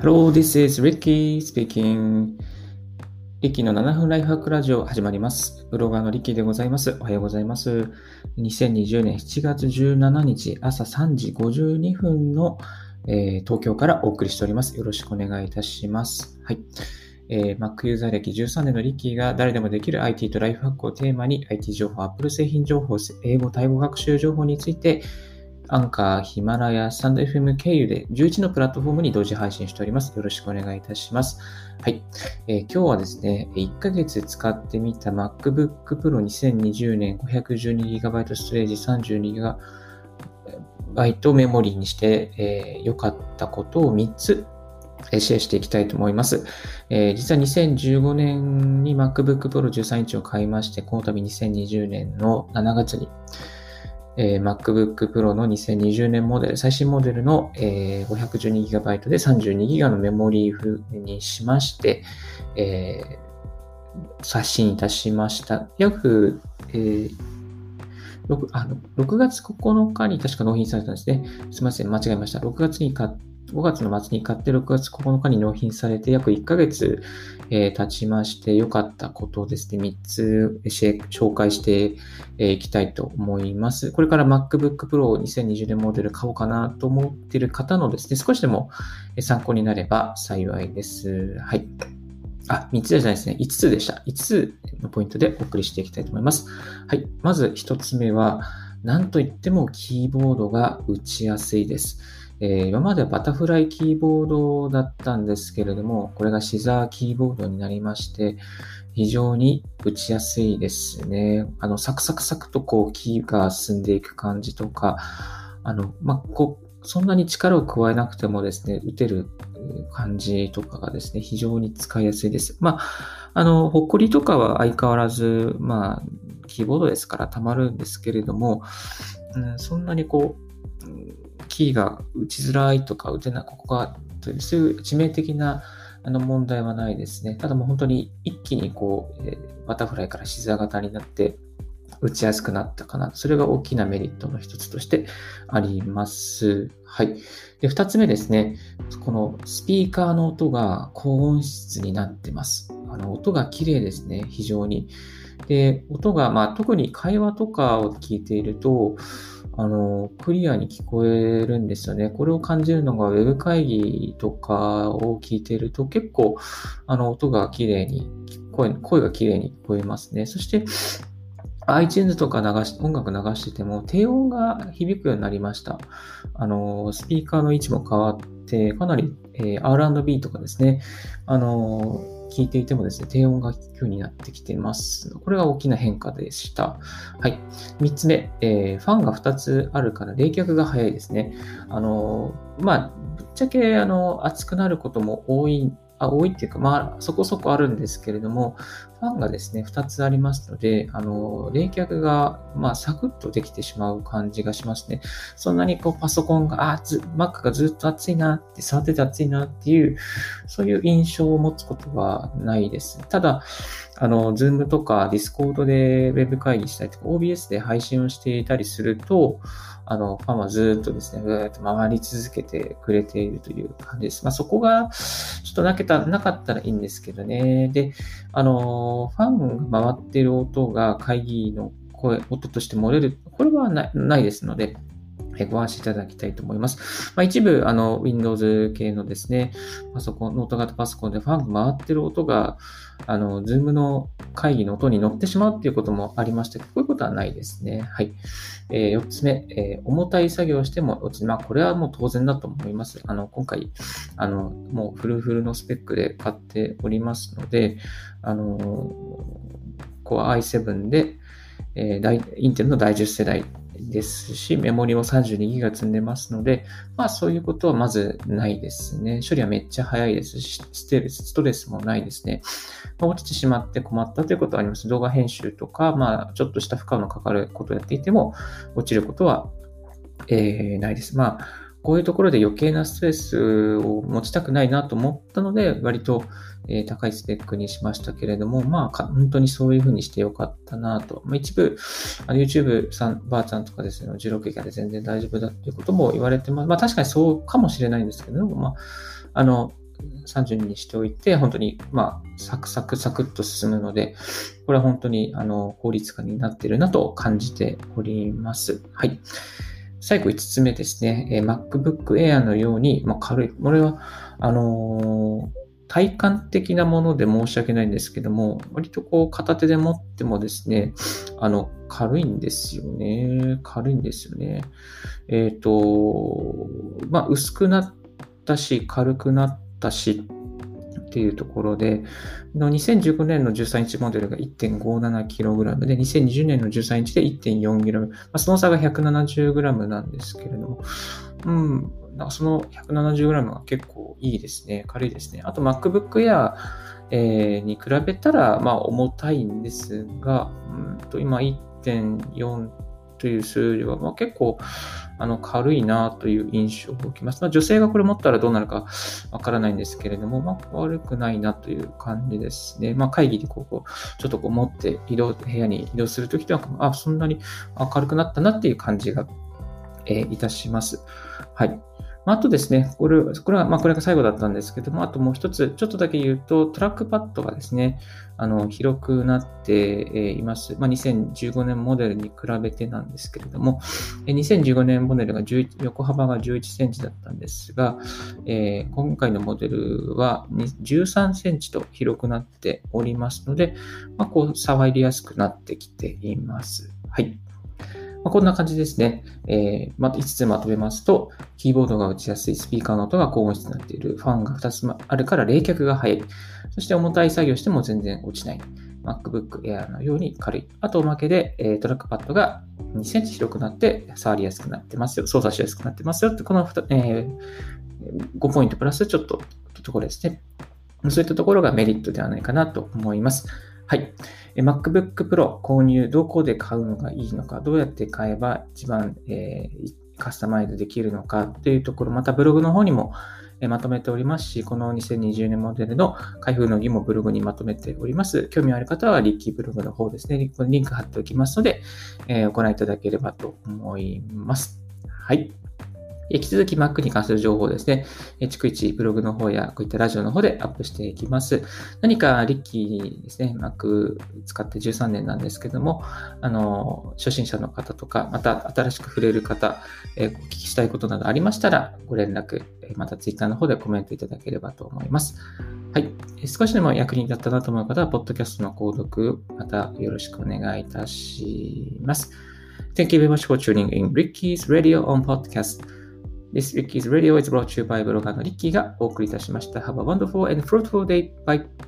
Hello, this is Ricky speaking. リキの7分ライフハックラジオ始まります。ブロガーのリキでございます。おはようございます。2020年7月17日朝3時52分の、えー、東京からお送りしております。よろしくお願いいたします。はい。えー、Mac ユーザー歴13年のリッキーが誰でもできる IT とライフハックをテーマに IT 情報、Apple 製品情報、英語、タイ語学習情報についてアンカー、ヒマラヤ、スタンド FM 経由で11のプラットフォームに同時配信しております。よろしくお願いいたします。はい。えー、今日はですね、1ヶ月使ってみた MacBook Pro 2020年 512GB ストレージ 32GB メモリーにして良、えー、かったことを3つシェアしていきたいと思います。えー、実は2015年に MacBook Pro 13インチを買いまして、この度2020年の7月に、えー、MacBook Pro の2020年モデル、最新モデルの、えー、512GB で 32GB のメモリーフにしまして、えー、刷新いたしました。約、えー 6, あの6月9日に確か納品されたんですね。すみません、間違えました。6月に買っ5月の末に買って6月9日に納品されて約1ヶ月、えー、経ちまして良かったことですね、3つ紹介していきたいと思います。これから MacBook Pro 2020年モデル買おうかなと思っている方のですね、少しでも参考になれば幸いです。はい。あ、3つじゃないですね。5つでした。5つのポイントでお送りしていきたいと思います。はい。まず1つ目は、なんといってもキーボードが打ちやすいです。えー、今まではバタフライキーボードだったんですけれども、これがシザーキーボードになりまして、非常に打ちやすいですね。あの、サクサクサクとこう、キーが進んでいく感じとか、あの、まあ、こう、そんなに力を加えなくてもですね、打てる感じとかがですね、非常に使いやすいです。まあ、あの、ほっこりとかは相変わらず、まあ、キーボードですから溜まるんですけれども、うん、そんなにこう、キーが打ちづらいとか打てない、ここが、というそういう致命的なあの問題はないですね。ただもう本当に一気にこう、えー、バタフライからシザー型になって打ちやすくなったかな。それが大きなメリットの一つとしてあります。はい。で、二つ目ですね。このスピーカーの音が高音質になってます。あの、音が綺麗ですね。非常に。で、音が、まあ、特に会話とかを聞いていると、あの、クリアに聞こえるんですよね。これを感じるのが Web 会議とかを聞いてると結構、あの、音が綺麗に、声、声が綺麗に聞こえますね。そして、iTunes とか流し、音楽流してても低音が響くようになりました。あの、スピーカーの位置も変わって、かなり、えー、R&B とかですね、あの、聞いていてもですね、低音が聞くようになってきています。これが大きな変化でした。はい。3つ目、えー、ファンが2つあるから冷却が早いですね。あの、まあ、ぶっちゃけ、あの、熱くなることも多いあ多いっていうか、まあ、そこそこあるんですけれども、ファンがですね、2つありますので、あの、冷却が、まあ、サクッとできてしまう感じがしますね。そんなにこう、パソコンが、あ、ず、Mac がずっと熱いなって、触ってて熱いなっていう、そういう印象を持つことはないです。ただ、あの、Zoom とか Discord で Web 会議したりとか、OBS で配信をしていたりすると、あの、ファンはずっとですね、ぐーっと回り続けてくれているという感じです。まあ、そこが、となけた、なかったらいいんですけどね。で、あの、ファンが回っている音が会議の声、音として漏れる、これはないないですので、ご安心いただきたいと思います。まあ、一部、あの、Windows 系のですね、パソコン、ノート型パソコンでファンが回ってる音が、あの、Zoom の会議の音に乗ってしまうっていうこともありまして、こういうことはないですね。はい。えー、4つ目、えー、重たい作業をしても落ち、まあ、これはもう当然だと思います。あの、今回、あの、もうフルフルのスペックで買っておりますので、あの、Core i7 で、えー、インテルの第10世代ですし、メモリも 32GB 積んでますので、まあそういうことはまずないですね。処理はめっちゃ早いですし、ステレス、ストレスもないですね。まあ、落ちてしまって困ったということはあります。動画編集とか、まあちょっとした負荷のかかることをやっていても、落ちることは、えー、ないです。まあこういうところで余計なストレスを持ちたくないなと思ったので、割と、え高いスペックにしましたけれども、まあ、本当にそういうふうにしてよかったなと。まあ、一部、YouTube さん、ばあちゃんとかですね、16ギガで全然大丈夫だっていうことも言われてます。まあ、確かにそうかもしれないんですけど、まあ、あの、30にしておいて、本当に、まあ、サクサクサクっと進むので、これは本当に、あの、効率化になってるなと感じております。はい。最後5つ目ですね。え MacBook Air のように、まあ、軽い。これは、あのー体感的なもので申し訳ないんですけども、割とこう片手で持ってもですね、あの、軽いんですよね。軽いんですよね。えっ、ー、と、まあ、薄くなったし、軽くなったしっていうところで、2015年の13インチモデルが 1.57kg で、2020年の13インチで 1.4g、まあ、その差が 170g なんですけれども、うん、なんかその 170g が結構いいですね。軽いですね。あと MacBook Air、えー、に比べたら、まあ重たいんですが、うんと今1.4という数字は、まあ、結構あの軽いなという印象を受けます。まあ、女性がこれ持ったらどうなるかわからないんですけれども、まあ、悪くないなという感じですね。まあ、会議でここ、ちょっとこう持って移動、部屋に移動するときとは、あ、そんなに明るくなったなっていう感じが、えー、いたします。はい。あとですね、これこれは、まあ、これが最後だったんですけども、あともう一つ、ちょっとだけ言うと、トラックパッドがですね、あの広くなっています。まあ、2015年モデルに比べてなんですけれども、2015年モデルが11横幅が11センチだったんですが、えー、今回のモデルは13センチと広くなっておりますので、まあ、こう触りやすくなってきています。はい。まあ、こんな感じですね。えー、ま5つまとめますと、キーボードが打ちやすい、スピーカーの音が高音質になっている、ファンが2つあるから冷却が早い、そして重たい作業しても全然落ちない。MacBook Air のように軽い。あとおまけで、えー、トラックパッドが2センチ広くなって触りやすくなってますよ。操作しやすくなってますよって、この2、えー、5ポイントプラスちょっとところですね。そういったところがメリットではないかなと思います。はい。MacBook Pro 購入、どこで買うのがいいのか、どうやって買えば一番、えー、カスタマイズできるのかというところ、またブログの方にもまとめておりますし、この2020年モデルの開封の儀もブログにまとめております。興味ある方はリッキーブログの方ですね、リンク貼っておきますので、えー、ご覧いただければと思います。はい。引き続き Mac に関する情報ですね、逐一ブログの方やこういったラジオの方でアップしていきます。何かリッキーですね、Mac 使って13年なんですけども、あの、初心者の方とか、また新しく触れる方、えお聞きしたいことなどありましたら、ご連絡、また Twitter の方でコメントいただければと思います。はい。少しでも役に立ったなと思う方は、ポッドキャストの購読、またよろしくお願いいたします。Thank you very much for tuning in Ricky's Radio on Podcast. This Ricky's Radio is brought to you by ブロガーのリッキーがお送りいたしました。Have a wonderful and fruitful day. Bye.